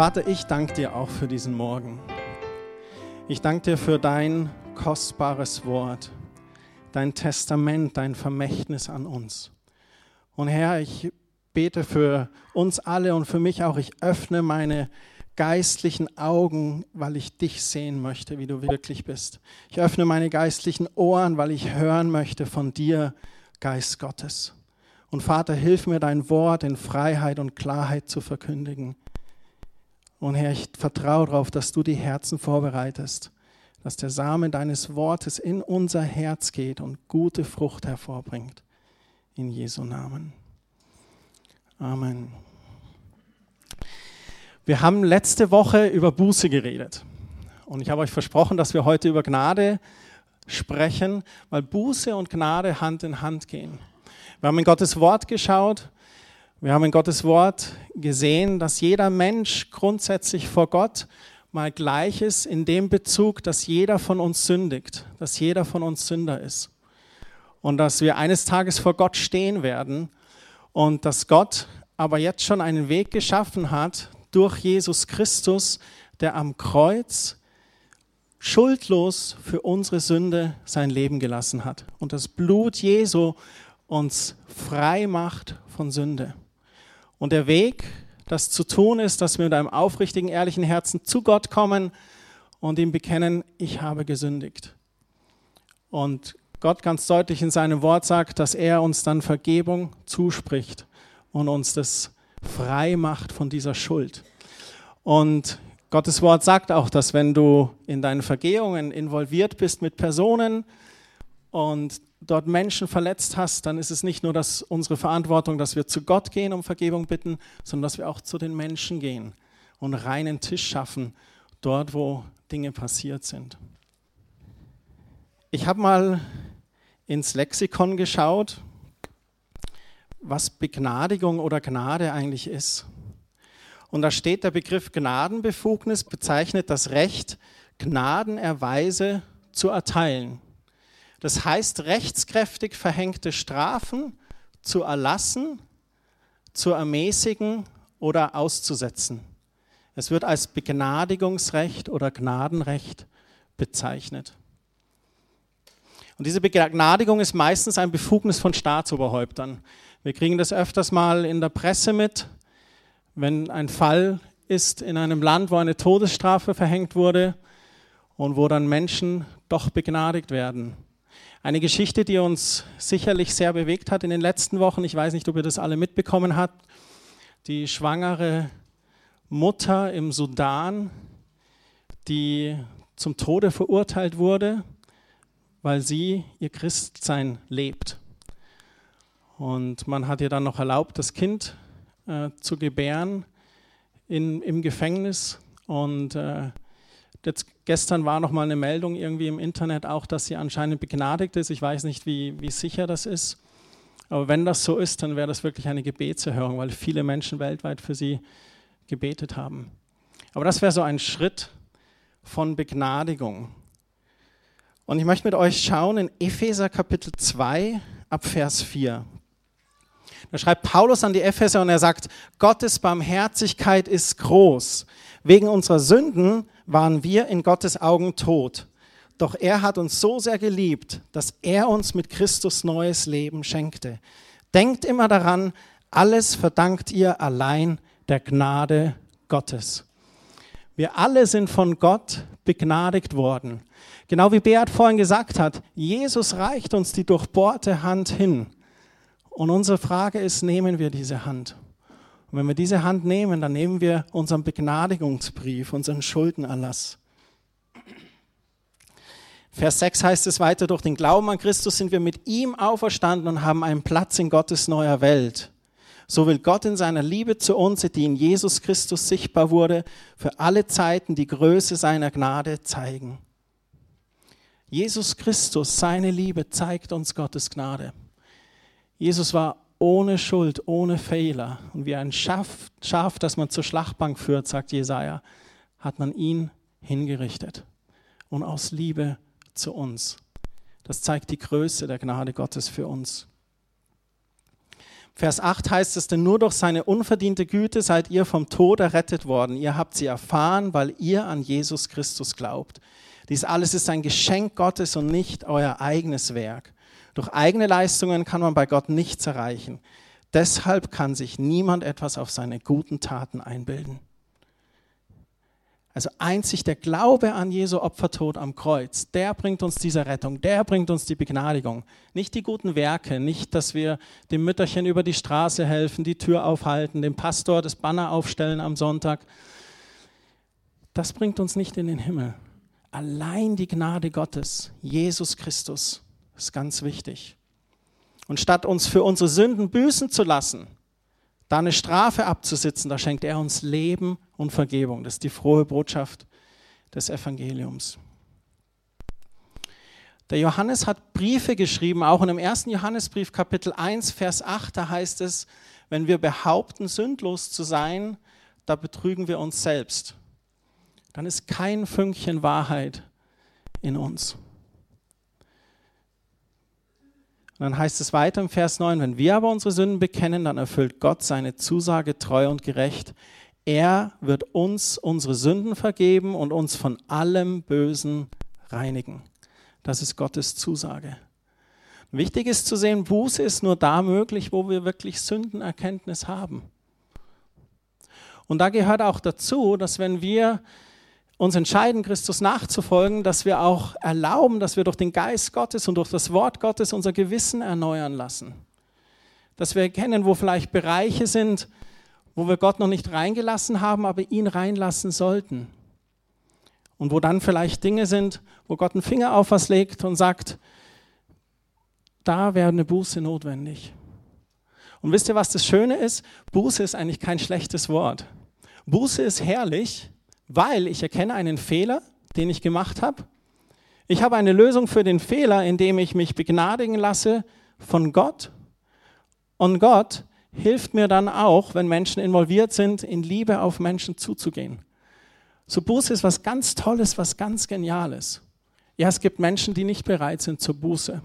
Vater, ich danke dir auch für diesen Morgen. Ich danke dir für dein kostbares Wort, dein Testament, dein Vermächtnis an uns. Und Herr, ich bete für uns alle und für mich auch, ich öffne meine geistlichen Augen, weil ich dich sehen möchte, wie du wirklich bist. Ich öffne meine geistlichen Ohren, weil ich hören möchte von dir, Geist Gottes. Und Vater, hilf mir, dein Wort in Freiheit und Klarheit zu verkündigen. Und Herr, ich vertraue darauf, dass du die Herzen vorbereitest, dass der Samen deines Wortes in unser Herz geht und gute Frucht hervorbringt. In Jesu Namen. Amen. Wir haben letzte Woche über Buße geredet. Und ich habe euch versprochen, dass wir heute über Gnade sprechen, weil Buße und Gnade Hand in Hand gehen. Wir haben in Gottes Wort geschaut. Wir haben in Gottes Wort gesehen, dass jeder Mensch grundsätzlich vor Gott mal gleich ist in dem Bezug, dass jeder von uns sündigt, dass jeder von uns Sünder ist. Und dass wir eines Tages vor Gott stehen werden und dass Gott aber jetzt schon einen Weg geschaffen hat durch Jesus Christus, der am Kreuz schuldlos für unsere Sünde sein Leben gelassen hat. Und das Blut Jesu uns frei macht von Sünde. Und der Weg, das zu tun ist, dass wir mit einem aufrichtigen, ehrlichen Herzen zu Gott kommen und ihm bekennen, ich habe gesündigt. Und Gott ganz deutlich in seinem Wort sagt, dass er uns dann Vergebung zuspricht und uns das frei macht von dieser Schuld. Und Gottes Wort sagt auch, dass wenn du in deinen Vergehungen involviert bist mit Personen und dort Menschen verletzt hast, dann ist es nicht nur dass unsere Verantwortung, dass wir zu Gott gehen, um Vergebung bitten, sondern dass wir auch zu den Menschen gehen und reinen Tisch schaffen, dort wo Dinge passiert sind. Ich habe mal ins Lexikon geschaut was Begnadigung oder Gnade eigentlich ist. Und da steht der Begriff Gnadenbefugnis bezeichnet das Recht, Gnadenerweise zu erteilen. Das heißt, rechtskräftig verhängte Strafen zu erlassen, zu ermäßigen oder auszusetzen. Es wird als Begnadigungsrecht oder Gnadenrecht bezeichnet. Und diese Begnadigung ist meistens ein Befugnis von Staatsoberhäuptern. Wir kriegen das öfters mal in der Presse mit, wenn ein Fall ist in einem Land, wo eine Todesstrafe verhängt wurde und wo dann Menschen doch begnadigt werden. Eine Geschichte, die uns sicherlich sehr bewegt hat in den letzten Wochen. Ich weiß nicht, ob ihr das alle mitbekommen habt. Die schwangere Mutter im Sudan, die zum Tode verurteilt wurde, weil sie ihr Christsein lebt. Und man hat ihr dann noch erlaubt, das Kind äh, zu gebären in, im Gefängnis. Und äh, jetzt, gestern war noch mal eine Meldung irgendwie im Internet auch, dass sie anscheinend begnadigt ist. Ich weiß nicht, wie, wie sicher das ist. Aber wenn das so ist, dann wäre das wirklich eine Gebetserhörung, weil viele Menschen weltweit für sie gebetet haben. Aber das wäre so ein Schritt von Begnadigung. Und ich möchte mit euch schauen in Epheser Kapitel 2 ab Vers 4. Da schreibt Paulus an die Epheser und er sagt, Gottes Barmherzigkeit ist groß. Wegen unserer Sünden waren wir in Gottes Augen tot. Doch er hat uns so sehr geliebt, dass er uns mit Christus neues Leben schenkte. Denkt immer daran, alles verdankt ihr allein der Gnade Gottes. Wir alle sind von Gott begnadigt worden. Genau wie Beat vorhin gesagt hat, Jesus reicht uns die durchbohrte Hand hin. Und unsere Frage ist, nehmen wir diese Hand? Und wenn wir diese Hand nehmen, dann nehmen wir unseren Begnadigungsbrief, unseren Schuldenerlass. Vers 6 heißt es weiter, durch den Glauben an Christus sind wir mit ihm auferstanden und haben einen Platz in Gottes neuer Welt. So will Gott in seiner Liebe zu uns, die in Jesus Christus sichtbar wurde, für alle Zeiten die Größe seiner Gnade zeigen. Jesus Christus, seine Liebe zeigt uns Gottes Gnade. Jesus war ohne Schuld, ohne Fehler. Und wie ein Schaf, Schaf, das man zur Schlachtbank führt, sagt Jesaja, hat man ihn hingerichtet. Und aus Liebe zu uns. Das zeigt die Größe der Gnade Gottes für uns. Vers 8 heißt es, denn nur durch seine unverdiente Güte seid ihr vom Tod errettet worden. Ihr habt sie erfahren, weil ihr an Jesus Christus glaubt. Dies alles ist ein Geschenk Gottes und nicht euer eigenes Werk. Durch eigene Leistungen kann man bei Gott nichts erreichen. Deshalb kann sich niemand etwas auf seine guten Taten einbilden. Also einzig der Glaube an Jesu Opfertod am Kreuz, der bringt uns diese Rettung, der bringt uns die Begnadigung. Nicht die guten Werke, nicht, dass wir dem Mütterchen über die Straße helfen, die Tür aufhalten, dem Pastor das Banner aufstellen am Sonntag. Das bringt uns nicht in den Himmel. Allein die Gnade Gottes, Jesus Christus, ist ganz wichtig. Und statt uns für unsere Sünden büßen zu lassen, da eine Strafe abzusitzen, da schenkt er uns Leben und Vergebung. Das ist die frohe Botschaft des Evangeliums. Der Johannes hat Briefe geschrieben, auch in dem ersten Johannesbrief Kapitel 1, Vers 8, da heißt es, wenn wir behaupten, sündlos zu sein, da betrügen wir uns selbst. Dann ist kein Fünkchen Wahrheit in uns. Und dann heißt es weiter im Vers 9, wenn wir aber unsere Sünden bekennen, dann erfüllt Gott seine Zusage treu und gerecht. Er wird uns unsere Sünden vergeben und uns von allem Bösen reinigen. Das ist Gottes Zusage. Wichtig ist zu sehen, Buße ist nur da möglich, wo wir wirklich Sündenerkenntnis haben. Und da gehört auch dazu, dass wenn wir uns entscheiden, Christus nachzufolgen, dass wir auch erlauben, dass wir durch den Geist Gottes und durch das Wort Gottes unser Gewissen erneuern lassen. Dass wir erkennen, wo vielleicht Bereiche sind, wo wir Gott noch nicht reingelassen haben, aber ihn reinlassen sollten. Und wo dann vielleicht Dinge sind, wo Gott einen Finger auf was legt und sagt, da wäre eine Buße notwendig. Und wisst ihr, was das Schöne ist? Buße ist eigentlich kein schlechtes Wort. Buße ist herrlich, weil ich erkenne einen Fehler, den ich gemacht habe. Ich habe eine Lösung für den Fehler, indem ich mich begnadigen lasse von Gott. Und Gott hilft mir dann auch, wenn Menschen involviert sind, in Liebe auf Menschen zuzugehen. So Buße ist was ganz Tolles, was ganz Geniales. Ja, es gibt Menschen, die nicht bereit sind zur Buße.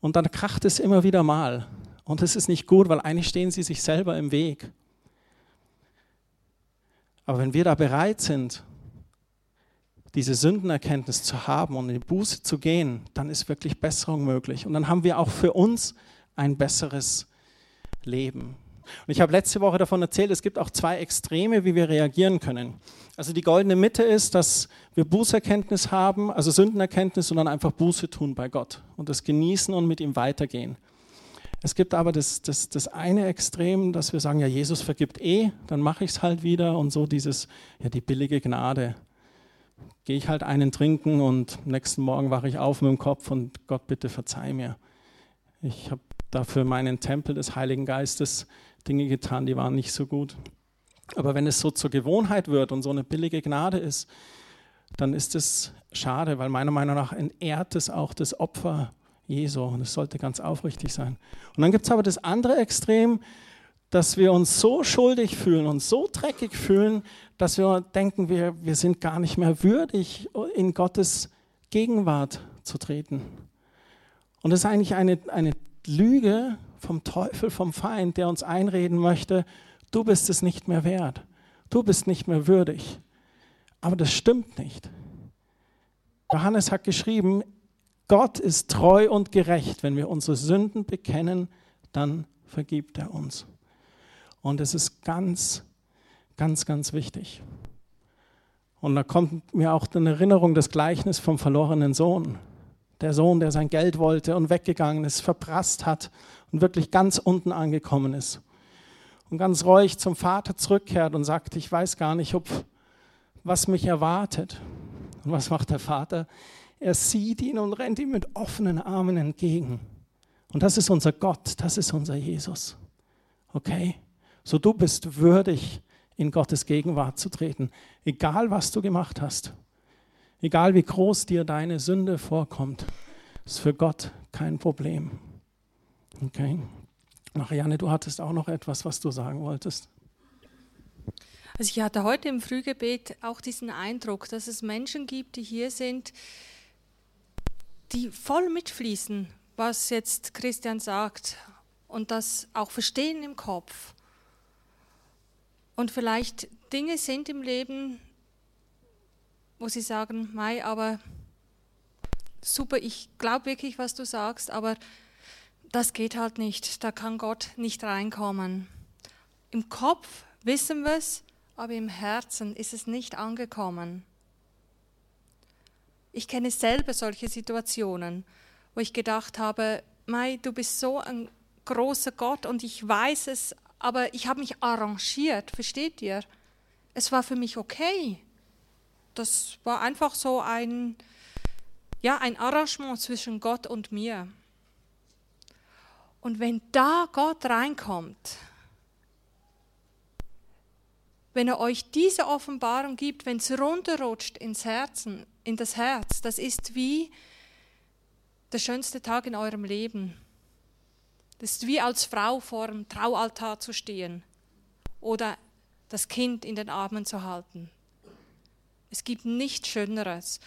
Und dann kracht es immer wieder mal. Und es ist nicht gut, weil eigentlich stehen sie sich selber im Weg. Aber wenn wir da bereit sind, diese Sündenerkenntnis zu haben und in die Buße zu gehen, dann ist wirklich Besserung möglich. Und dann haben wir auch für uns ein besseres Leben. Und ich habe letzte Woche davon erzählt, es gibt auch zwei Extreme, wie wir reagieren können. Also die goldene Mitte ist, dass wir Bußerkenntnis haben, also Sündenerkenntnis und dann einfach Buße tun bei Gott und das genießen und mit ihm weitergehen. Es gibt aber das, das, das eine Extrem, dass wir sagen, ja, Jesus vergibt eh, dann mache ich es halt wieder und so dieses, ja, die billige Gnade. Gehe ich halt einen trinken und nächsten Morgen wache ich auf mit dem Kopf und Gott bitte verzeih mir. Ich habe dafür meinen Tempel des Heiligen Geistes Dinge getan, die waren nicht so gut. Aber wenn es so zur Gewohnheit wird und so eine billige Gnade ist, dann ist es schade, weil meiner Meinung nach entehrt es auch das Opfer Jesu und es sollte ganz aufrichtig sein. Und dann gibt es aber das andere Extrem, dass wir uns so schuldig fühlen und so dreckig fühlen, dass wir denken, wir, wir sind gar nicht mehr würdig, in Gottes Gegenwart zu treten. Und das ist eigentlich eine, eine Lüge vom Teufel, vom Feind, der uns einreden möchte, du bist es nicht mehr wert, du bist nicht mehr würdig. Aber das stimmt nicht. Johannes hat geschrieben, Gott ist treu und gerecht. Wenn wir unsere Sünden bekennen, dann vergibt er uns. Und es ist ganz, ganz, ganz wichtig. Und da kommt mir auch in Erinnerung das Gleichnis vom verlorenen Sohn. Der Sohn, der sein Geld wollte und weggegangen ist, verprasst hat und wirklich ganz unten angekommen ist. Und ganz ruhig zum Vater zurückkehrt und sagt, ich weiß gar nicht, ob was mich erwartet. Und was macht der Vater? Er sieht ihn und rennt ihm mit offenen Armen entgegen. Und das ist unser Gott, das ist unser Jesus. Okay? So du bist würdig, in Gottes Gegenwart zu treten, egal was du gemacht hast. Egal wie groß dir deine Sünde vorkommt, ist für Gott kein Problem. Okay? Marianne, du hattest auch noch etwas, was du sagen wolltest. Also ich hatte heute im Frühgebet auch diesen Eindruck, dass es Menschen gibt, die hier sind, die voll mitfließen, was jetzt Christian sagt. und das auch verstehen im Kopf. Und vielleicht Dinge sind im Leben, wo sie sagen, Mai, aber super, ich glaube wirklich, was du sagst, aber das geht halt nicht, da kann Gott nicht reinkommen. Im Kopf wissen wir es, aber im Herzen ist es nicht angekommen. Ich kenne selber solche Situationen, wo ich gedacht habe, Mai, du bist so ein großer Gott und ich weiß es, aber ich habe mich arrangiert, versteht ihr? Es war für mich okay. Das war einfach so ein, ja, ein Arrangement zwischen Gott und mir. Und wenn da Gott reinkommt, wenn er euch diese Offenbarung gibt, wenn es runterrutscht ins Herzen, in das Herz, das ist wie der schönste Tag in eurem Leben. Das ist wie als Frau vor dem Traualtar zu stehen oder das Kind in den Armen zu halten. Es gibt nichts Schöneres.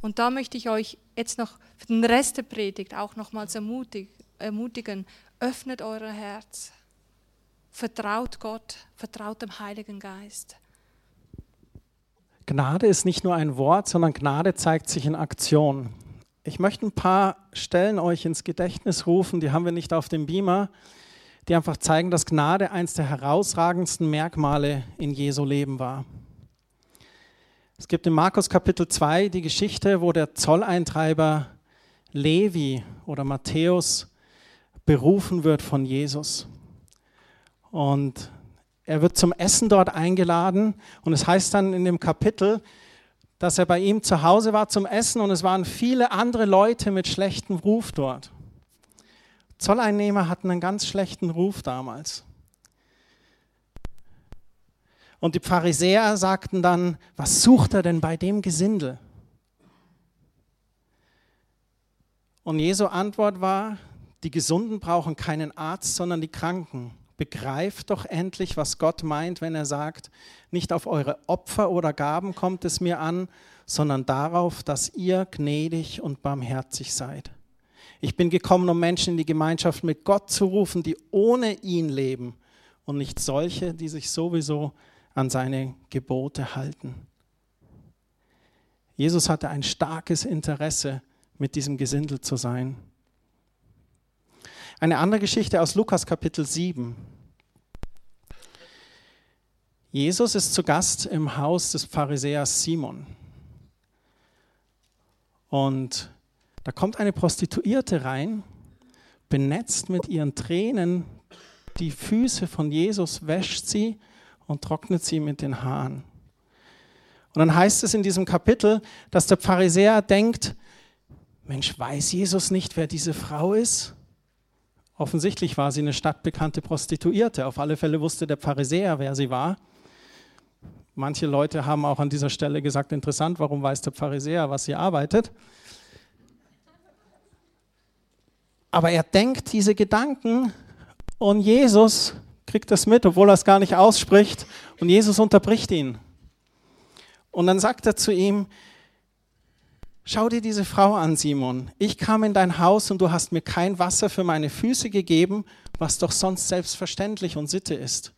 Und da möchte ich euch jetzt noch für den Rest der Predigt auch nochmals ermutigen, öffnet euer Herz, vertraut Gott, vertraut dem Heiligen Geist. Gnade ist nicht nur ein Wort, sondern Gnade zeigt sich in Aktion. Ich möchte ein paar Stellen euch ins Gedächtnis rufen, die haben wir nicht auf dem Beamer, die einfach zeigen, dass Gnade eines der herausragendsten Merkmale in Jesu Leben war. Es gibt in Markus Kapitel 2 die Geschichte, wo der Zolleintreiber Levi oder Matthäus berufen wird von Jesus. Und er wird zum Essen dort eingeladen und es heißt dann in dem Kapitel, dass er bei ihm zu Hause war zum Essen und es waren viele andere Leute mit schlechtem Ruf dort. Zolleinnehmer hatten einen ganz schlechten Ruf damals. Und die Pharisäer sagten dann, was sucht er denn bei dem Gesindel? Und Jesu Antwort war, die Gesunden brauchen keinen Arzt, sondern die Kranken. Begreift doch endlich, was Gott meint, wenn er sagt, nicht auf eure Opfer oder Gaben kommt es mir an, sondern darauf, dass ihr gnädig und barmherzig seid. Ich bin gekommen, um Menschen in die Gemeinschaft mit Gott zu rufen, die ohne ihn leben und nicht solche, die sich sowieso an seine Gebote halten. Jesus hatte ein starkes Interesse, mit diesem Gesindel zu sein. Eine andere Geschichte aus Lukas Kapitel 7. Jesus ist zu Gast im Haus des Pharisäers Simon. Und da kommt eine Prostituierte rein, benetzt mit ihren Tränen die Füße von Jesus, wäscht sie und trocknet sie mit den Haaren. Und dann heißt es in diesem Kapitel, dass der Pharisäer denkt, Mensch, weiß Jesus nicht, wer diese Frau ist? Offensichtlich war sie eine stadtbekannte Prostituierte. Auf alle Fälle wusste der Pharisäer, wer sie war. Manche Leute haben auch an dieser Stelle gesagt, interessant, warum weiß der Pharisäer, was sie arbeitet? Aber er denkt diese Gedanken und Jesus kriegt das mit, obwohl er es gar nicht ausspricht. Und Jesus unterbricht ihn. Und dann sagt er zu ihm, Schau dir diese Frau an, Simon. Ich kam in dein Haus und du hast mir kein Wasser für meine Füße gegeben, was doch sonst selbstverständlich und Sitte ist.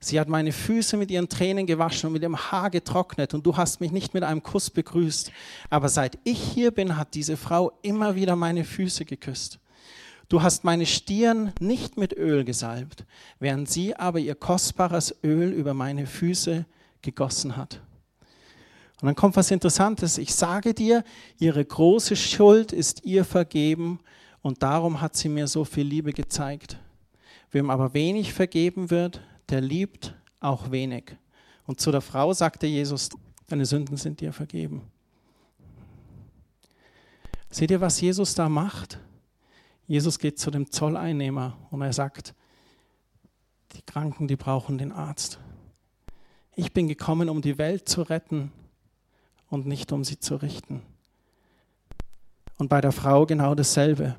Sie hat meine Füße mit ihren Tränen gewaschen und mit ihrem Haar getrocknet und du hast mich nicht mit einem Kuss begrüßt. Aber seit ich hier bin, hat diese Frau immer wieder meine Füße geküsst. Du hast meine Stirn nicht mit Öl gesalbt, während sie aber ihr kostbares Öl über meine Füße gegossen hat. Und dann kommt was Interessantes. Ich sage dir, ihre große Schuld ist ihr vergeben und darum hat sie mir so viel Liebe gezeigt. Wem aber wenig vergeben wird, der liebt auch wenig. Und zu der Frau sagte Jesus, deine Sünden sind dir vergeben. Seht ihr, was Jesus da macht? Jesus geht zu dem Zolleinnehmer und er sagt, die Kranken, die brauchen den Arzt. Ich bin gekommen, um die Welt zu retten und nicht um sie zu richten. Und bei der Frau genau dasselbe.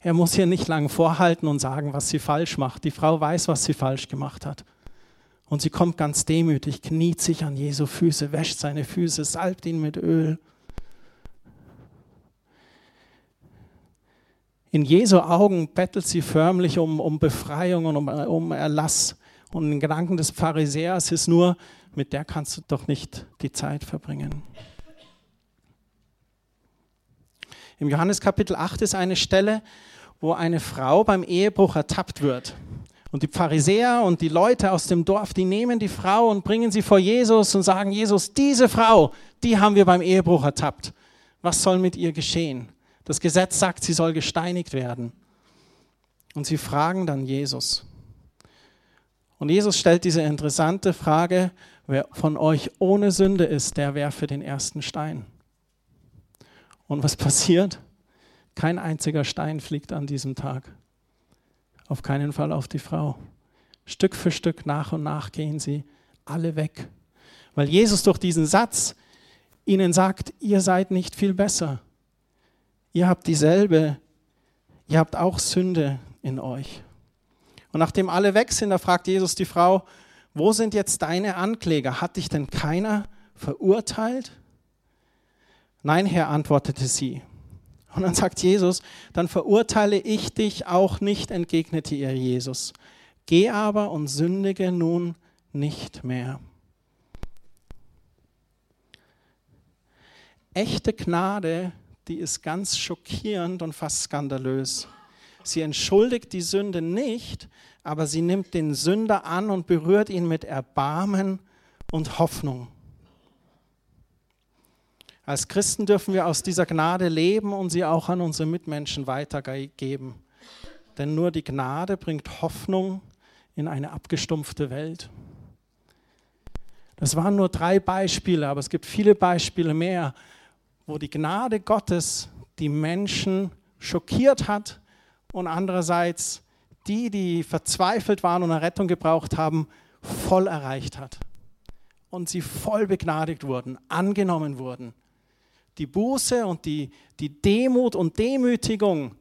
Er muss hier nicht lang vorhalten und sagen, was sie falsch macht. Die Frau weiß, was sie falsch gemacht hat. Und sie kommt ganz demütig, kniet sich an Jesu Füße, wäscht seine Füße, salbt ihn mit Öl. In Jesu Augen bettelt sie förmlich um, um Befreiung und um, um Erlass. Und in Gedanken des Pharisäers ist nur, mit der kannst du doch nicht die Zeit verbringen. Im Johannes Kapitel 8 ist eine Stelle, wo eine Frau beim Ehebruch ertappt wird. Und die Pharisäer und die Leute aus dem Dorf, die nehmen die Frau und bringen sie vor Jesus und sagen, Jesus, diese Frau, die haben wir beim Ehebruch ertappt. Was soll mit ihr geschehen? Das Gesetz sagt, sie soll gesteinigt werden. Und sie fragen dann Jesus. Und Jesus stellt diese interessante Frage, wer von euch ohne Sünde ist, der werfe den ersten Stein. Und was passiert? Kein einziger Stein fliegt an diesem Tag. Auf keinen Fall auf die Frau. Stück für Stück nach und nach gehen sie alle weg. Weil Jesus durch diesen Satz ihnen sagt, ihr seid nicht viel besser. Ihr habt dieselbe, ihr habt auch Sünde in euch. Und nachdem alle weg sind, da fragt Jesus die Frau, wo sind jetzt deine Ankläger? Hat dich denn keiner verurteilt? Nein, Herr, antwortete sie. Und dann sagt Jesus, dann verurteile ich dich auch nicht, entgegnete ihr Jesus. Geh aber und sündige nun nicht mehr. Echte Gnade, die ist ganz schockierend und fast skandalös. Sie entschuldigt die Sünde nicht, aber sie nimmt den Sünder an und berührt ihn mit Erbarmen und Hoffnung. Als Christen dürfen wir aus dieser Gnade leben und sie auch an unsere Mitmenschen weitergeben. Denn nur die Gnade bringt Hoffnung in eine abgestumpfte Welt. Das waren nur drei Beispiele, aber es gibt viele Beispiele mehr, wo die Gnade Gottes die Menschen schockiert hat und andererseits die, die verzweifelt waren und eine Rettung gebraucht haben, voll erreicht hat. Und sie voll begnadigt wurden, angenommen wurden die Buße und die, die Demut und Demütigung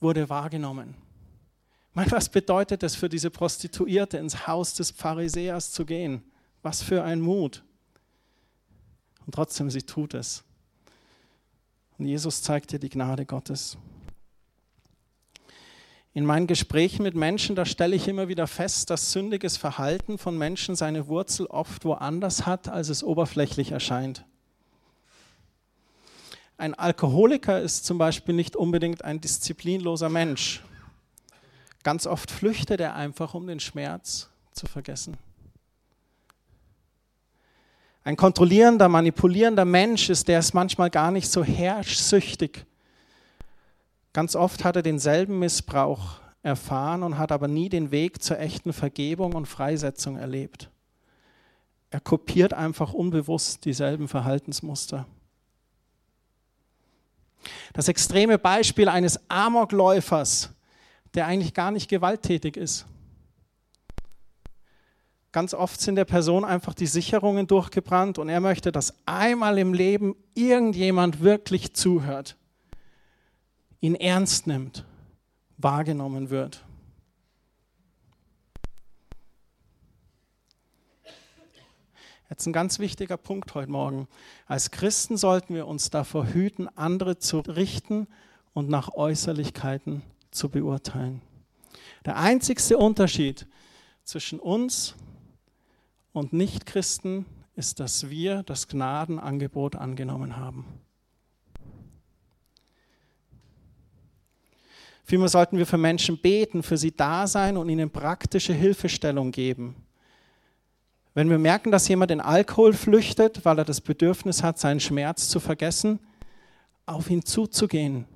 wurde wahrgenommen. Meine, was bedeutet es für diese Prostituierte, ins Haus des Pharisäers zu gehen? Was für ein Mut. Und trotzdem, sie tut es. Und Jesus zeigt ihr die Gnade Gottes. In meinen Gesprächen mit Menschen, da stelle ich immer wieder fest, dass sündiges Verhalten von Menschen seine Wurzel oft woanders hat, als es oberflächlich erscheint. Ein Alkoholiker ist zum Beispiel nicht unbedingt ein disziplinloser Mensch. Ganz oft flüchtet er einfach, um den Schmerz zu vergessen. Ein kontrollierender, manipulierender Mensch ist, der ist manchmal gar nicht so herrschsüchtig. Ganz oft hat er denselben Missbrauch erfahren und hat aber nie den Weg zur echten Vergebung und Freisetzung erlebt. Er kopiert einfach unbewusst dieselben Verhaltensmuster. Das extreme Beispiel eines Amokläufers, der eigentlich gar nicht gewalttätig ist. Ganz oft sind der Person einfach die Sicherungen durchgebrannt und er möchte, dass einmal im Leben irgendjemand wirklich zuhört, ihn ernst nimmt, wahrgenommen wird. Jetzt ein ganz wichtiger Punkt heute Morgen. Als Christen sollten wir uns davor hüten, andere zu richten und nach Äußerlichkeiten zu beurteilen. Der einzigste Unterschied zwischen uns und Nichtchristen ist, dass wir das Gnadenangebot angenommen haben. Vielmehr sollten wir für Menschen beten, für sie da sein und ihnen praktische Hilfestellung geben. Wenn wir merken, dass jemand in Alkohol flüchtet, weil er das Bedürfnis hat, seinen Schmerz zu vergessen, auf ihn zuzugehen,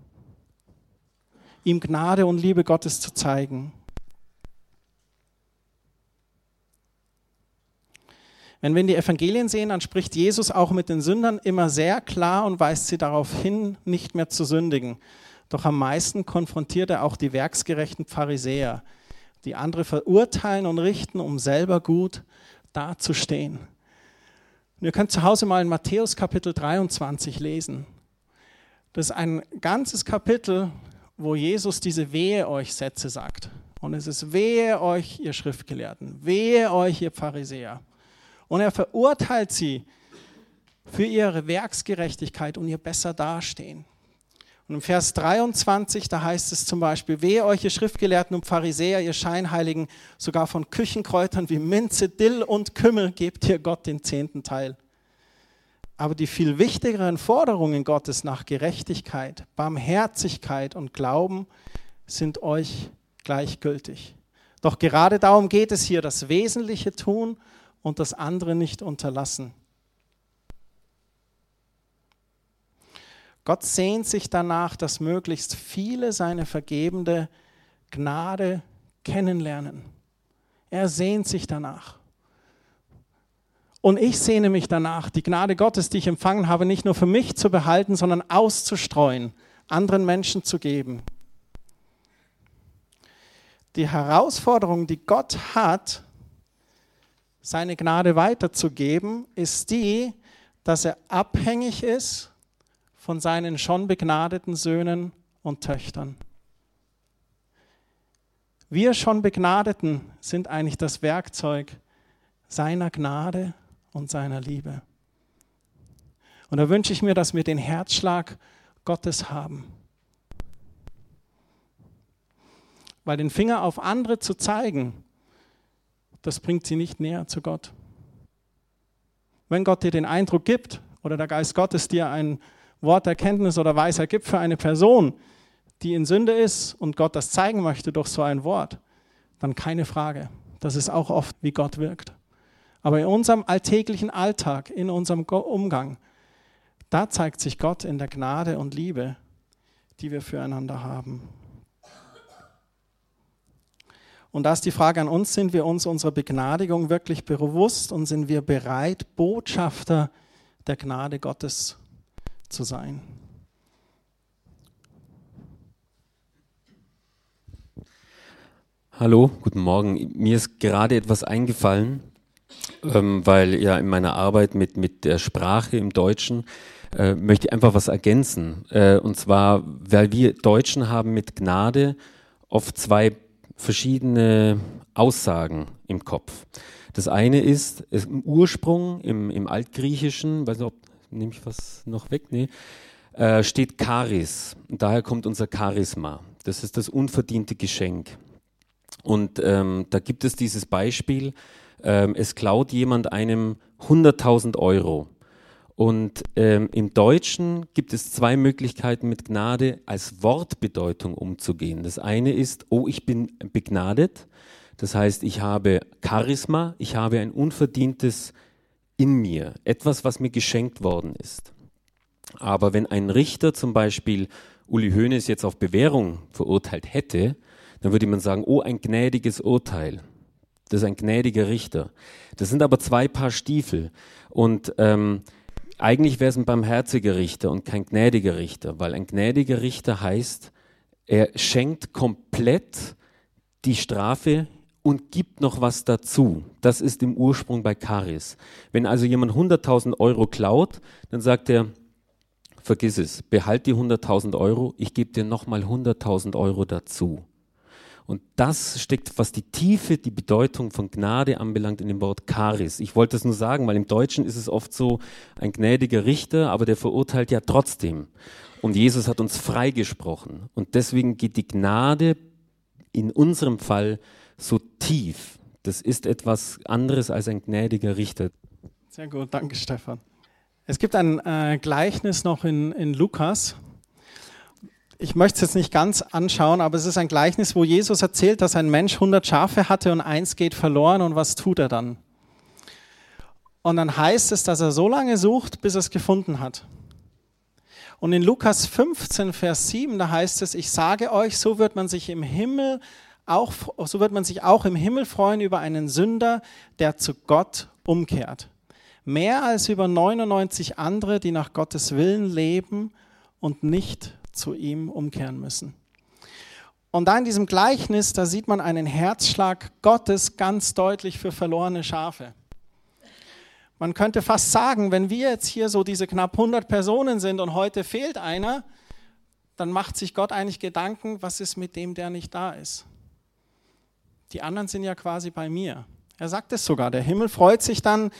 ihm Gnade und Liebe Gottes zu zeigen. Wenn wir in die Evangelien sehen, dann spricht Jesus auch mit den Sündern immer sehr klar und weist sie darauf hin, nicht mehr zu sündigen. Doch am meisten konfrontiert er auch die werksgerechten Pharisäer, die andere verurteilen und richten, um selber gut dazustehen. Und ihr könnt zu Hause mal in Matthäus Kapitel 23 lesen. Das ist ein ganzes Kapitel, wo Jesus diese Wehe euch Sätze sagt. Und es ist wehe euch, ihr Schriftgelehrten, wehe euch, ihr Pharisäer. Und er verurteilt sie für ihre Werksgerechtigkeit und ihr besser dastehen. Und im Vers 23, da heißt es zum Beispiel, wehe euch, ihr Schriftgelehrten und Pharisäer, ihr Scheinheiligen, sogar von Küchenkräutern wie Minze, Dill und Kümmel gebt ihr Gott den zehnten Teil. Aber die viel wichtigeren Forderungen Gottes nach Gerechtigkeit, Barmherzigkeit und Glauben sind euch gleichgültig. Doch gerade darum geht es hier, das Wesentliche tun und das andere nicht unterlassen. Gott sehnt sich danach, dass möglichst viele seine vergebende Gnade kennenlernen. Er sehnt sich danach. Und ich sehne mich danach, die Gnade Gottes, die ich empfangen habe, nicht nur für mich zu behalten, sondern auszustreuen, anderen Menschen zu geben. Die Herausforderung, die Gott hat, seine Gnade weiterzugeben, ist die, dass er abhängig ist von seinen schon begnadeten Söhnen und Töchtern. Wir schon Begnadeten sind eigentlich das Werkzeug seiner Gnade und seiner Liebe. Und da wünsche ich mir, dass wir den Herzschlag Gottes haben. Weil den Finger auf andere zu zeigen, das bringt sie nicht näher zu Gott. Wenn Gott dir den Eindruck gibt oder der Geist Gottes dir ein Wort Erkenntnis oder Weisheit gibt für eine Person, die in Sünde ist und Gott das zeigen möchte durch so ein Wort, dann keine Frage. Das ist auch oft, wie Gott wirkt. Aber in unserem alltäglichen Alltag, in unserem Umgang, da zeigt sich Gott in der Gnade und Liebe, die wir füreinander haben. Und da ist die Frage an uns, sind wir uns unserer Begnadigung wirklich bewusst und sind wir bereit, Botschafter der Gnade Gottes zu sein. Hallo, guten Morgen. Mir ist gerade etwas eingefallen, ähm, weil ja in meiner Arbeit mit, mit der Sprache im Deutschen äh, möchte ich einfach was ergänzen. Äh, und zwar, weil wir Deutschen haben mit Gnade oft zwei verschiedene Aussagen im Kopf. Das eine ist, im Ursprung im, im Altgriechischen, weiß nicht, ob nehme ich was noch weg? Nee. Äh, steht Charis. Daher kommt unser Charisma. Das ist das unverdiente Geschenk. Und ähm, da gibt es dieses Beispiel, ähm, es klaut jemand einem 100.000 Euro. Und ähm, im Deutschen gibt es zwei Möglichkeiten, mit Gnade als Wortbedeutung umzugehen. Das eine ist, oh, ich bin begnadet. Das heißt, ich habe Charisma, ich habe ein unverdientes in mir, etwas, was mir geschenkt worden ist. Aber wenn ein Richter zum Beispiel Uli Hoeneß jetzt auf Bewährung verurteilt hätte, dann würde man sagen, oh, ein gnädiges Urteil. Das ist ein gnädiger Richter. Das sind aber zwei Paar Stiefel. Und ähm, eigentlich wäre es ein barmherziger Richter und kein gnädiger Richter, weil ein gnädiger Richter heißt, er schenkt komplett die Strafe und gibt noch was dazu. Das ist im Ursprung bei Karis. Wenn also jemand 100.000 Euro klaut, dann sagt er, vergiss es, behalt die 100.000 Euro, ich gebe dir nochmal 100.000 Euro dazu. Und das steckt, was die Tiefe, die Bedeutung von Gnade anbelangt, in dem Wort Charis. Ich wollte es nur sagen, weil im Deutschen ist es oft so ein gnädiger Richter, aber der verurteilt ja trotzdem. Und Jesus hat uns freigesprochen. Und deswegen geht die Gnade in unserem Fall so tief. Das ist etwas anderes als ein gnädiger Richter. Sehr gut, danke Stefan. Es gibt ein äh, Gleichnis noch in, in Lukas. Ich möchte es jetzt nicht ganz anschauen, aber es ist ein Gleichnis, wo Jesus erzählt, dass ein Mensch 100 Schafe hatte und eins geht verloren und was tut er dann? Und dann heißt es, dass er so lange sucht, bis er es gefunden hat. Und in Lukas 15, Vers 7, da heißt es, ich sage euch, so wird man sich im Himmel auch, so wird man sich auch im Himmel freuen über einen Sünder, der zu Gott umkehrt. Mehr als über 99 andere, die nach Gottes Willen leben und nicht zu ihm umkehren müssen. Und da in diesem Gleichnis, da sieht man einen Herzschlag Gottes ganz deutlich für verlorene Schafe. Man könnte fast sagen, wenn wir jetzt hier so diese knapp 100 Personen sind und heute fehlt einer, dann macht sich Gott eigentlich Gedanken, was ist mit dem, der nicht da ist. Die anderen sind ja quasi bei mir. Er sagt es sogar. Der Himmel freut sich dann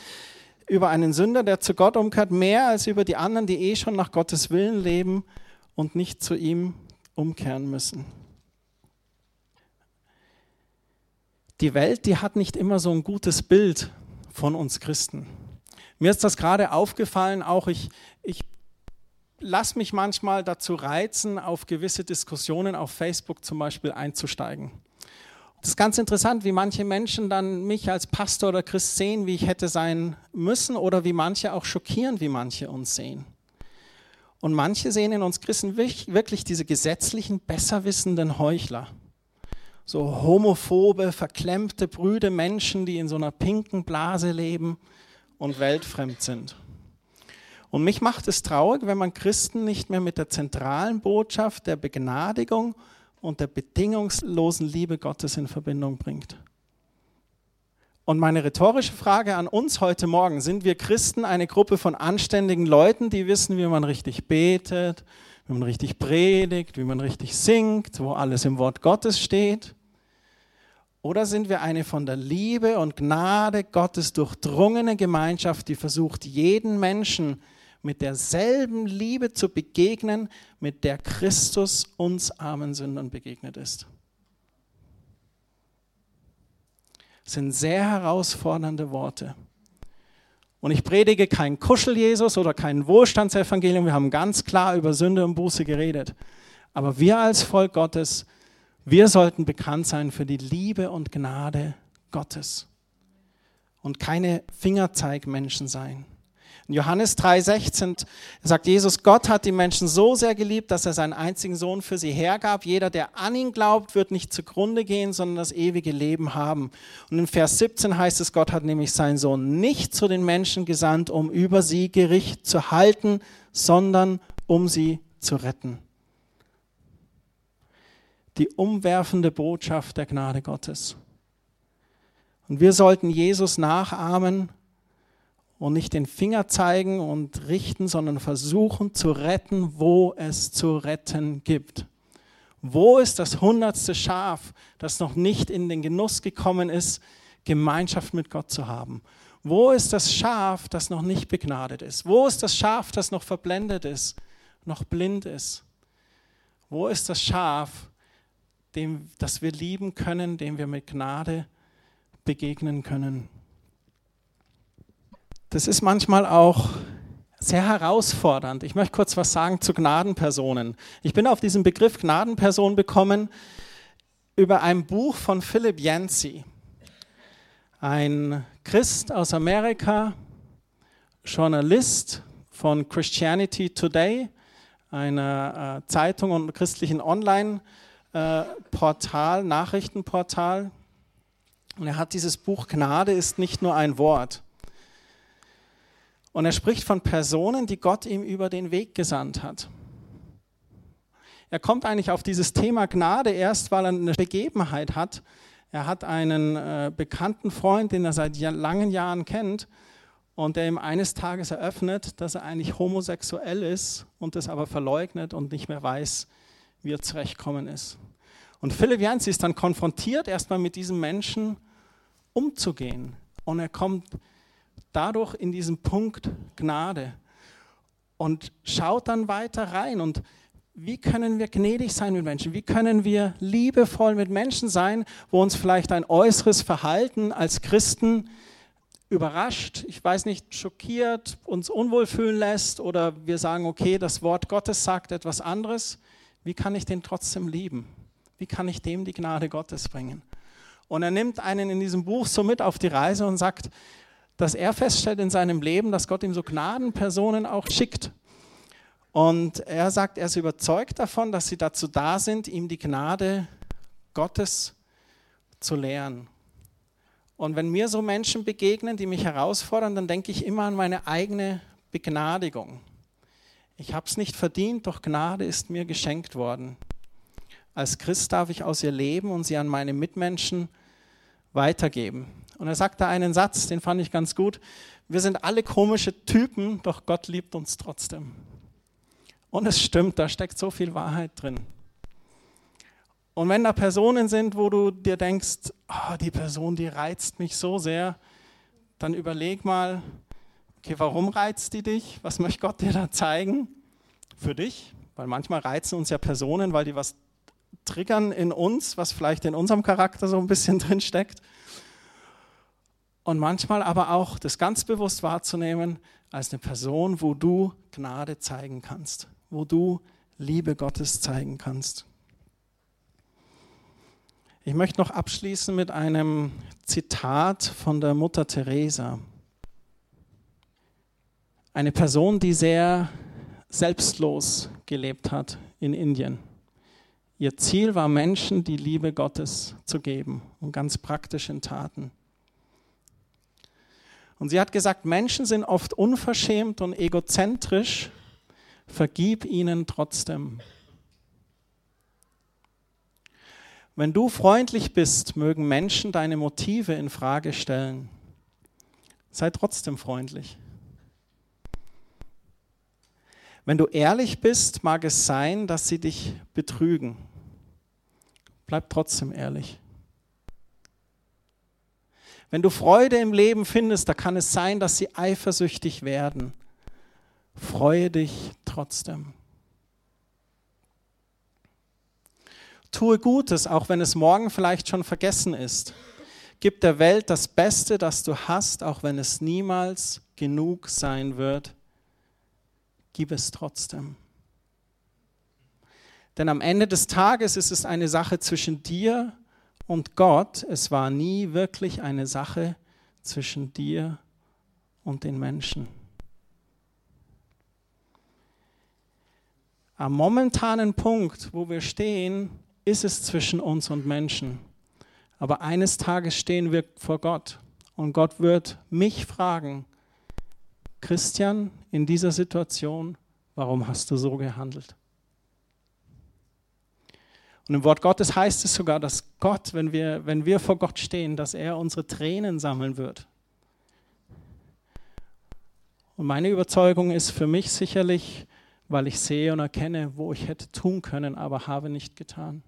über einen Sünder, der zu Gott umkehrt, mehr als über die anderen, die eh schon nach Gottes Willen leben und nicht zu ihm umkehren müssen. Die Welt, die hat nicht immer so ein gutes Bild von uns Christen. Mir ist das gerade aufgefallen, auch ich, ich lasse mich manchmal dazu reizen, auf gewisse Diskussionen auf Facebook zum Beispiel einzusteigen. Das ist ganz interessant, wie manche Menschen dann mich als Pastor oder Christ sehen, wie ich hätte sein müssen oder wie manche auch schockieren, wie manche uns sehen. Und manche sehen in uns Christen wirklich diese gesetzlichen, besserwissenden Heuchler. So homophobe, verklemmte, brüde Menschen, die in so einer pinken Blase leben und weltfremd sind. Und mich macht es traurig, wenn man Christen nicht mehr mit der zentralen Botschaft der Begnadigung und der bedingungslosen Liebe Gottes in Verbindung bringt. Und meine rhetorische Frage an uns heute Morgen, sind wir Christen eine Gruppe von anständigen Leuten, die wissen, wie man richtig betet, wie man richtig predigt, wie man richtig singt, wo alles im Wort Gottes steht? Oder sind wir eine von der Liebe und Gnade Gottes durchdrungene Gemeinschaft, die versucht, jeden Menschen mit derselben Liebe zu begegnen, mit der Christus uns armen Sündern begegnet ist? Das sind sehr herausfordernde Worte. Und ich predige kein Kuschel-Jesus oder kein Wohlstandsevangelium. Wir haben ganz klar über Sünde und Buße geredet. Aber wir als Volk Gottes, wir sollten bekannt sein für die Liebe und Gnade Gottes und keine Fingerzeigmenschen sein. In Johannes 3,16 sagt Jesus, Gott hat die Menschen so sehr geliebt, dass er seinen einzigen Sohn für sie hergab. Jeder, der an ihn glaubt, wird nicht zugrunde gehen, sondern das ewige Leben haben. Und in Vers 17 heißt es, Gott hat nämlich seinen Sohn nicht zu den Menschen gesandt, um über sie Gericht zu halten, sondern um sie zu retten. Die umwerfende Botschaft der Gnade Gottes. Und wir sollten Jesus nachahmen und nicht den Finger zeigen und richten, sondern versuchen zu retten, wo es zu retten gibt. Wo ist das hundertste Schaf, das noch nicht in den Genuss gekommen ist, Gemeinschaft mit Gott zu haben? Wo ist das Schaf, das noch nicht begnadet ist? Wo ist das Schaf, das noch verblendet ist, noch blind ist? Wo ist das Schaf, dem, das wir lieben können, dem wir mit Gnade begegnen können? Das ist manchmal auch sehr herausfordernd. Ich möchte kurz was sagen zu Gnadenpersonen. Ich bin auf diesen Begriff Gnadenperson bekommen über ein Buch von Philip Yancey, ein Christ aus Amerika, Journalist von Christianity Today, einer äh, Zeitung und christlichen Online-Portal, äh, Nachrichtenportal. Und er hat dieses Buch Gnade ist nicht nur ein Wort. Und er spricht von Personen, die Gott ihm über den Weg gesandt hat. Er kommt eigentlich auf dieses Thema Gnade erst, weil er eine Begebenheit hat. Er hat einen äh, bekannten Freund, den er seit langen Jahren kennt und der ihm eines Tages eröffnet, dass er eigentlich homosexuell ist und es aber verleugnet und nicht mehr weiß, wie er zurechtkommen ist. Und Philipp Jansi ist dann konfrontiert, erstmal mit diesem Menschen umzugehen. Und er kommt dadurch in diesen Punkt Gnade und schaut dann weiter rein und wie können wir gnädig sein mit Menschen? Wie können wir liebevoll mit Menschen sein, wo uns vielleicht ein äußeres Verhalten als Christen überrascht, ich weiß nicht, schockiert, uns unwohl fühlen lässt oder wir sagen, okay, das Wort Gottes sagt etwas anderes. Wie kann ich den trotzdem lieben? Wie kann ich dem die Gnade Gottes bringen? Und er nimmt einen in diesem Buch so mit auf die Reise und sagt, dass er feststellt in seinem Leben, dass Gott ihm so Gnadenpersonen auch schickt. Und er sagt, er ist überzeugt davon, dass sie dazu da sind, ihm die Gnade Gottes zu lehren. Und wenn mir so Menschen begegnen, die mich herausfordern, dann denke ich immer an meine eigene Begnadigung. Ich habe es nicht verdient, doch Gnade ist mir geschenkt worden. Als Christ darf ich aus ihr leben und sie an meine Mitmenschen weitergeben. Und er sagte einen Satz, den fand ich ganz gut. Wir sind alle komische Typen, doch Gott liebt uns trotzdem. Und es stimmt, da steckt so viel Wahrheit drin. Und wenn da Personen sind, wo du dir denkst, oh, die Person, die reizt mich so sehr, dann überleg mal, okay, warum reizt die dich? Was möchte Gott dir da zeigen? Für dich? Weil manchmal reizen uns ja Personen, weil die was triggern in uns, was vielleicht in unserem Charakter so ein bisschen drin steckt. Und manchmal aber auch das ganz bewusst wahrzunehmen als eine Person, wo du Gnade zeigen kannst, wo du Liebe Gottes zeigen kannst. Ich möchte noch abschließen mit einem Zitat von der Mutter Teresa. Eine Person, die sehr selbstlos gelebt hat in Indien. Ihr Ziel war, Menschen die Liebe Gottes zu geben und ganz praktisch in Taten. Und sie hat gesagt, Menschen sind oft unverschämt und egozentrisch, vergib ihnen trotzdem. Wenn du freundlich bist, mögen Menschen deine Motive in Frage stellen. Sei trotzdem freundlich. Wenn du ehrlich bist, mag es sein, dass sie dich betrügen. Bleib trotzdem ehrlich. Wenn du Freude im Leben findest, da kann es sein, dass sie eifersüchtig werden. Freue dich trotzdem. Tue Gutes, auch wenn es morgen vielleicht schon vergessen ist. Gib der Welt das Beste, das du hast, auch wenn es niemals genug sein wird gib es trotzdem. Denn am Ende des Tages ist es eine Sache zwischen dir und Gott. Es war nie wirklich eine Sache zwischen dir und den Menschen. Am momentanen Punkt, wo wir stehen, ist es zwischen uns und Menschen. Aber eines Tages stehen wir vor Gott und Gott wird mich fragen, Christian, in dieser Situation, warum hast du so gehandelt? Und im Wort Gottes heißt es sogar, dass Gott, wenn wir, wenn wir vor Gott stehen, dass er unsere Tränen sammeln wird. Und meine Überzeugung ist für mich sicherlich, weil ich sehe und erkenne, wo ich hätte tun können, aber habe nicht getan.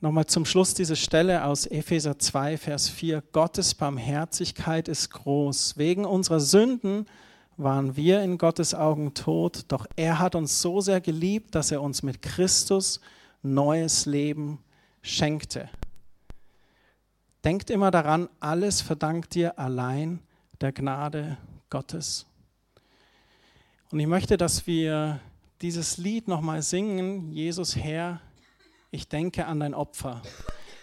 Nochmal zum Schluss diese Stelle aus Epheser 2, Vers 4. Gottes Barmherzigkeit ist groß. Wegen unserer Sünden waren wir in Gottes Augen tot, doch er hat uns so sehr geliebt, dass er uns mit Christus neues Leben schenkte. Denkt immer daran, alles verdankt dir allein der Gnade Gottes. Und ich möchte, dass wir dieses Lied nochmal singen, Jesus Herr, ich denke an dein Opfer,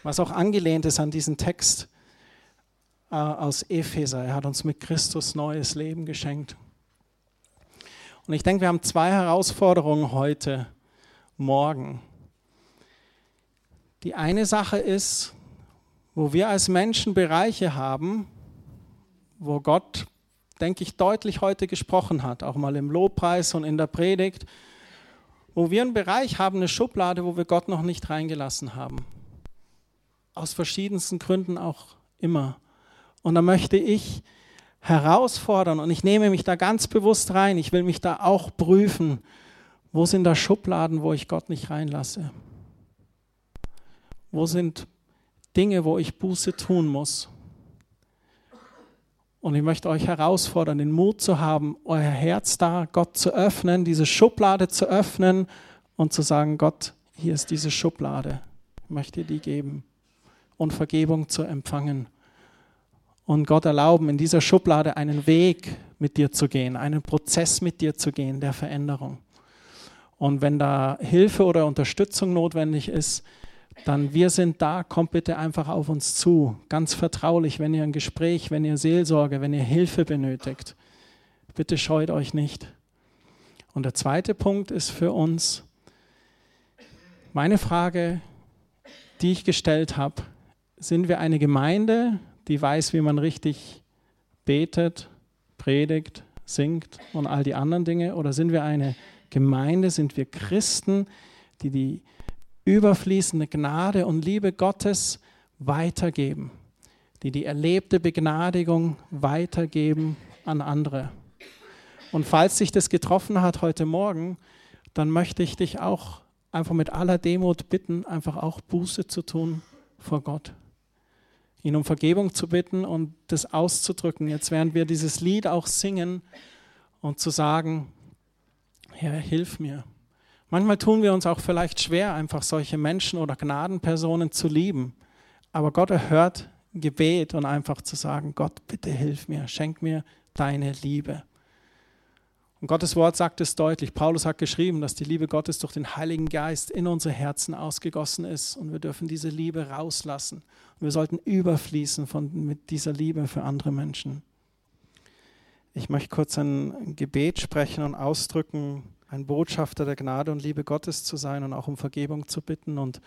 was auch angelehnt ist an diesen Text äh, aus Epheser. Er hat uns mit Christus neues Leben geschenkt. Und ich denke, wir haben zwei Herausforderungen heute Morgen. Die eine Sache ist, wo wir als Menschen Bereiche haben, wo Gott, denke ich, deutlich heute gesprochen hat, auch mal im Lobpreis und in der Predigt, wo wir einen Bereich haben, eine Schublade, wo wir Gott noch nicht reingelassen haben. Aus verschiedensten Gründen auch immer. Und da möchte ich herausfordern und ich nehme mich da ganz bewusst rein. Ich will mich da auch prüfen. Wo sind da Schubladen, wo ich Gott nicht reinlasse? Wo sind Dinge, wo ich Buße tun muss? Und ich möchte euch herausfordern, den Mut zu haben, euer Herz da, Gott zu öffnen, diese Schublade zu öffnen und zu sagen, Gott, hier ist diese Schublade, ich möchte die geben und Vergebung zu empfangen. Und Gott erlauben, in dieser Schublade einen Weg mit dir zu gehen, einen Prozess mit dir zu gehen der Veränderung. Und wenn da Hilfe oder Unterstützung notwendig ist, dann wir sind da, kommt bitte einfach auf uns zu, ganz vertraulich, wenn ihr ein Gespräch, wenn ihr Seelsorge, wenn ihr Hilfe benötigt. Bitte scheut euch nicht. Und der zweite Punkt ist für uns, meine Frage, die ich gestellt habe, sind wir eine Gemeinde, die weiß, wie man richtig betet, predigt, singt und all die anderen Dinge? Oder sind wir eine Gemeinde, sind wir Christen, die die überfließende Gnade und Liebe Gottes weitergeben, die die erlebte Begnadigung weitergeben an andere. Und falls sich das getroffen hat heute Morgen, dann möchte ich dich auch einfach mit aller Demut bitten, einfach auch Buße zu tun vor Gott. Ihn um Vergebung zu bitten und das auszudrücken, jetzt während wir dieses Lied auch singen und zu sagen, Herr, hilf mir. Manchmal tun wir uns auch vielleicht schwer, einfach solche Menschen oder Gnadenpersonen zu lieben. Aber Gott erhört Gebet und einfach zu sagen, Gott, bitte hilf mir, schenk mir deine Liebe. Und Gottes Wort sagt es deutlich. Paulus hat geschrieben, dass die Liebe Gottes durch den Heiligen Geist in unsere Herzen ausgegossen ist und wir dürfen diese Liebe rauslassen. Und wir sollten überfließen von, mit dieser Liebe für andere Menschen. Ich möchte kurz ein Gebet sprechen und ausdrücken, ein Botschafter der Gnade und Liebe Gottes zu sein und auch um Vergebung zu bitten. Und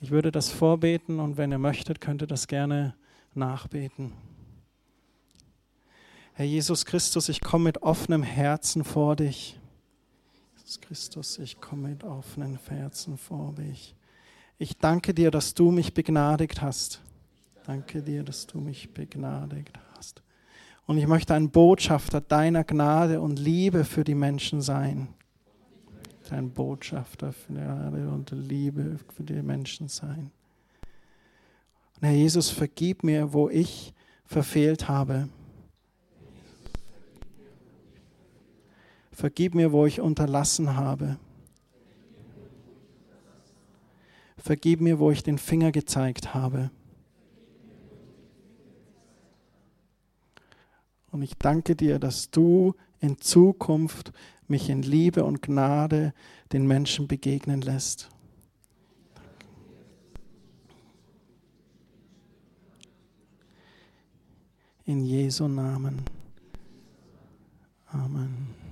ich würde das vorbeten und wenn ihr möchtet, könnt ihr das gerne nachbeten. Herr Jesus Christus, ich komme mit offenem Herzen vor dich. Jesus Christus, ich komme mit offenem Herzen vor dich. Ich danke dir, dass du mich begnadigt hast. Danke dir, dass du mich begnadigt hast. Und ich möchte ein Botschafter deiner Gnade und Liebe für die Menschen sein. Ein Botschafter für Gnade und Liebe für die Menschen sein. Und Herr Jesus, vergib mir, wo ich verfehlt habe. Vergib mir, wo ich unterlassen habe. Vergib mir, wo ich den Finger gezeigt habe. Und ich danke dir, dass du in Zukunft mich in Liebe und Gnade den Menschen begegnen lässt. In Jesu Namen. Amen.